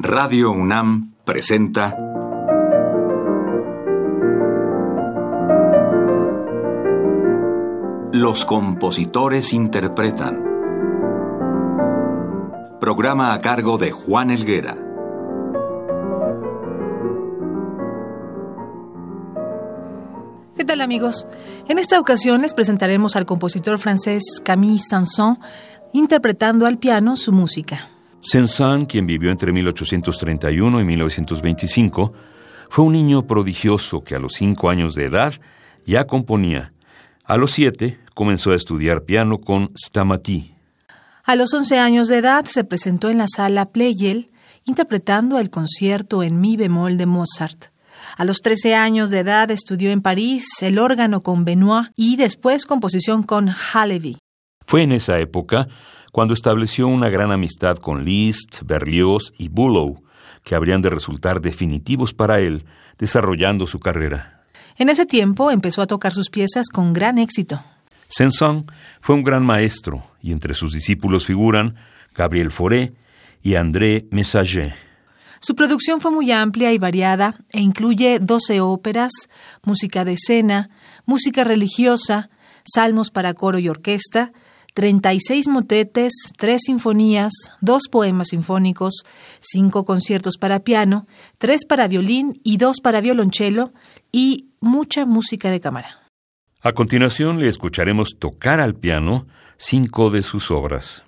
Radio UNAM presenta Los compositores interpretan. Programa a cargo de Juan Elguera. ¿Qué tal amigos? En esta ocasión les presentaremos al compositor francés Camille Sanson interpretando al piano su música. Saint-Saëns, quien vivió entre 1831 y 1925, fue un niño prodigioso que a los cinco años de edad ya componía. A los siete comenzó a estudiar piano con Stamaty. A los once años de edad se presentó en la sala Pleyel interpretando el concierto en mi bemol de Mozart. A los trece años de edad estudió en París el órgano con Benoit y después composición con Halevi. Fue en esa época cuando estableció una gran amistad con Liszt, Berlioz y Bülow, que habrían de resultar definitivos para él, desarrollando su carrera. En ese tiempo empezó a tocar sus piezas con gran éxito. Saint-Saëns fue un gran maestro y entre sus discípulos figuran Gabriel Fauré y André Messager. Su producción fue muy amplia y variada e incluye 12 óperas, música de escena, música religiosa, salmos para coro y orquesta, 36 motetes, tres sinfonías, dos poemas sinfónicos, cinco conciertos para piano, tres para violín y dos para violonchelo y mucha música de cámara. A continuación le escucharemos tocar al piano cinco de sus obras.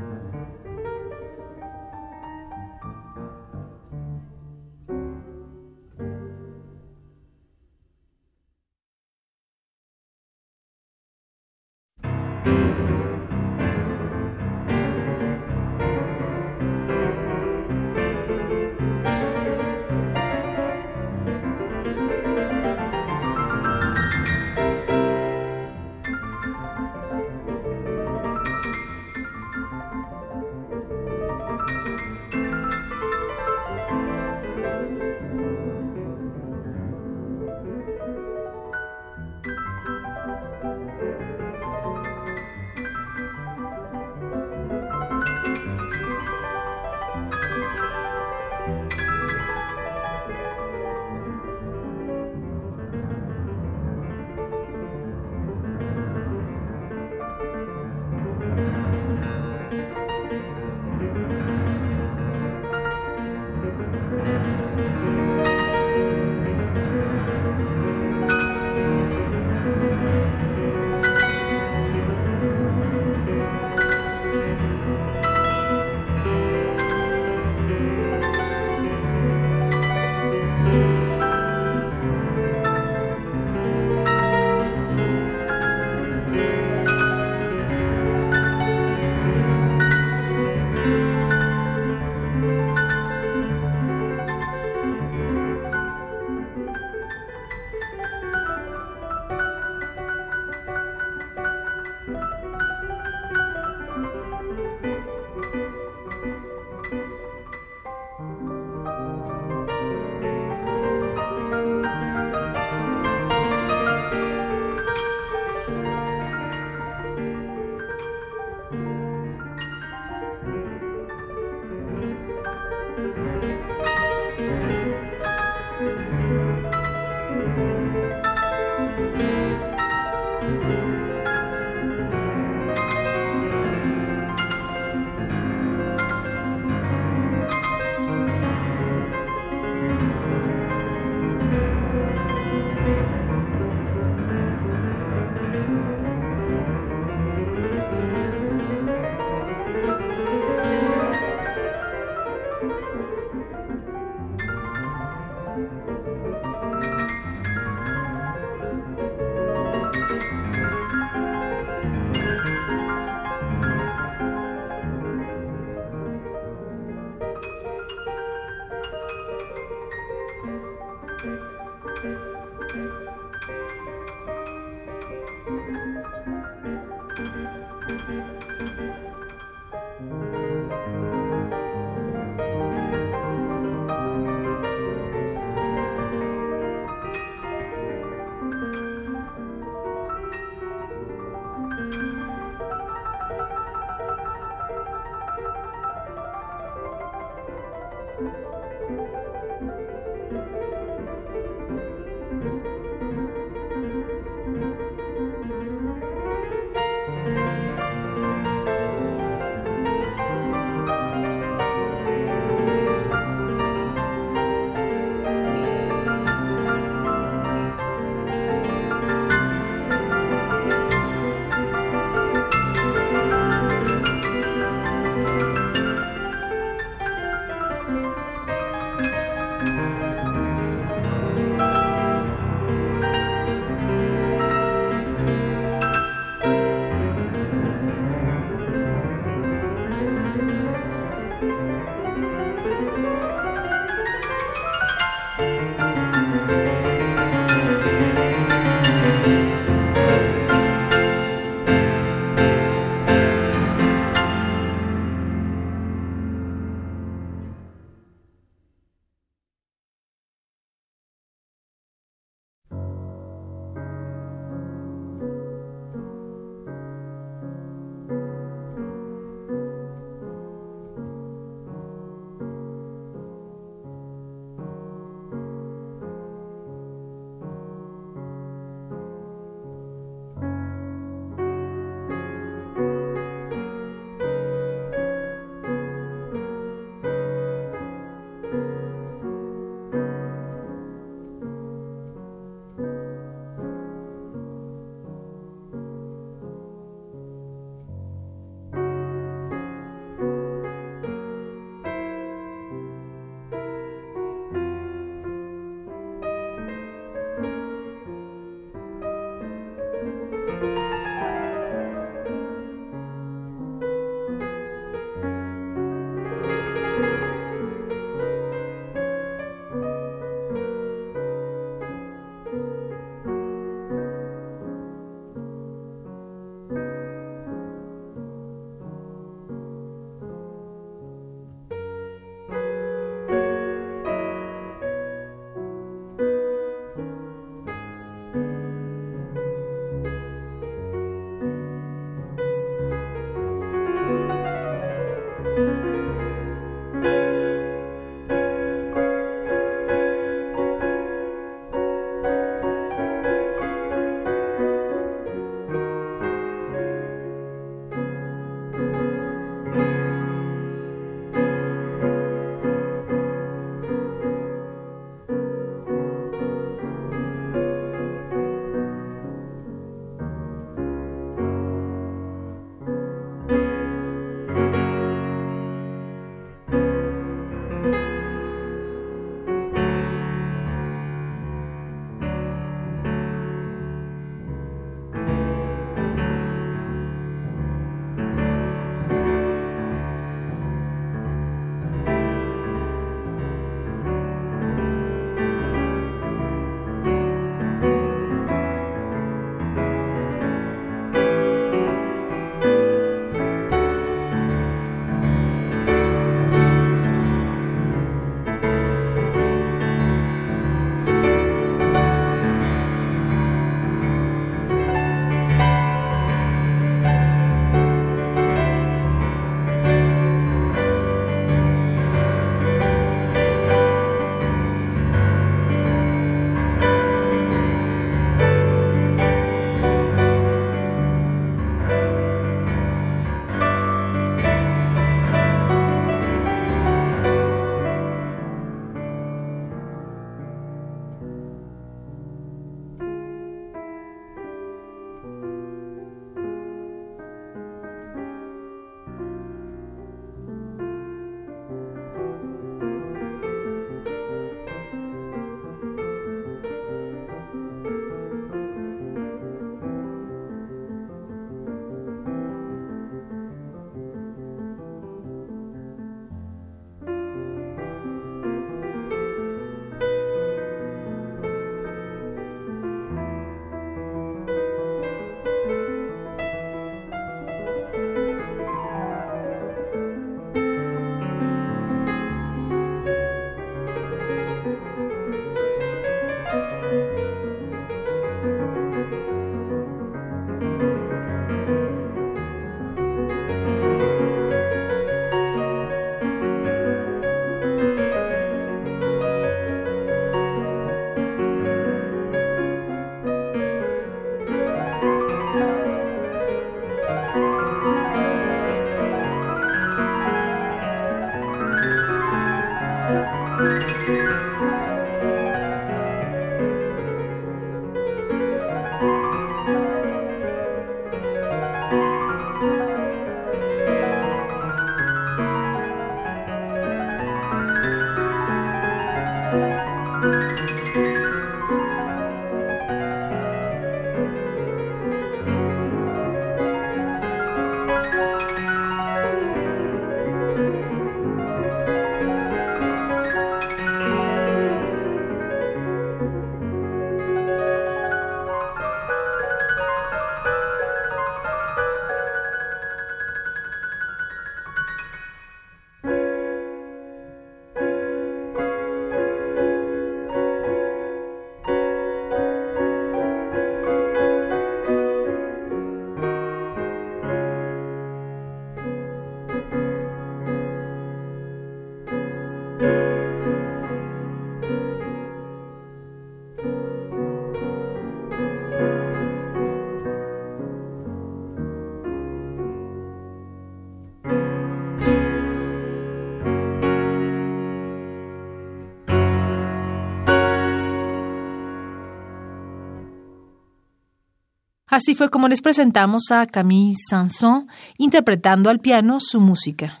Así fue como les presentamos a Camille Sanson interpretando al piano su música.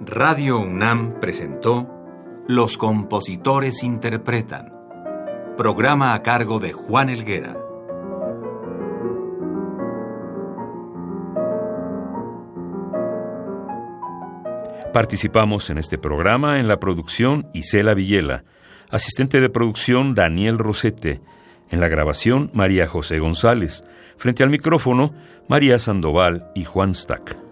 Radio UNAM presentó Los compositores interpretan, programa a cargo de Juan Elguera. Participamos en este programa en la producción Isela Villela, asistente de producción Daniel Rosete, en la grabación María José González, frente al micrófono María Sandoval y Juan Stack.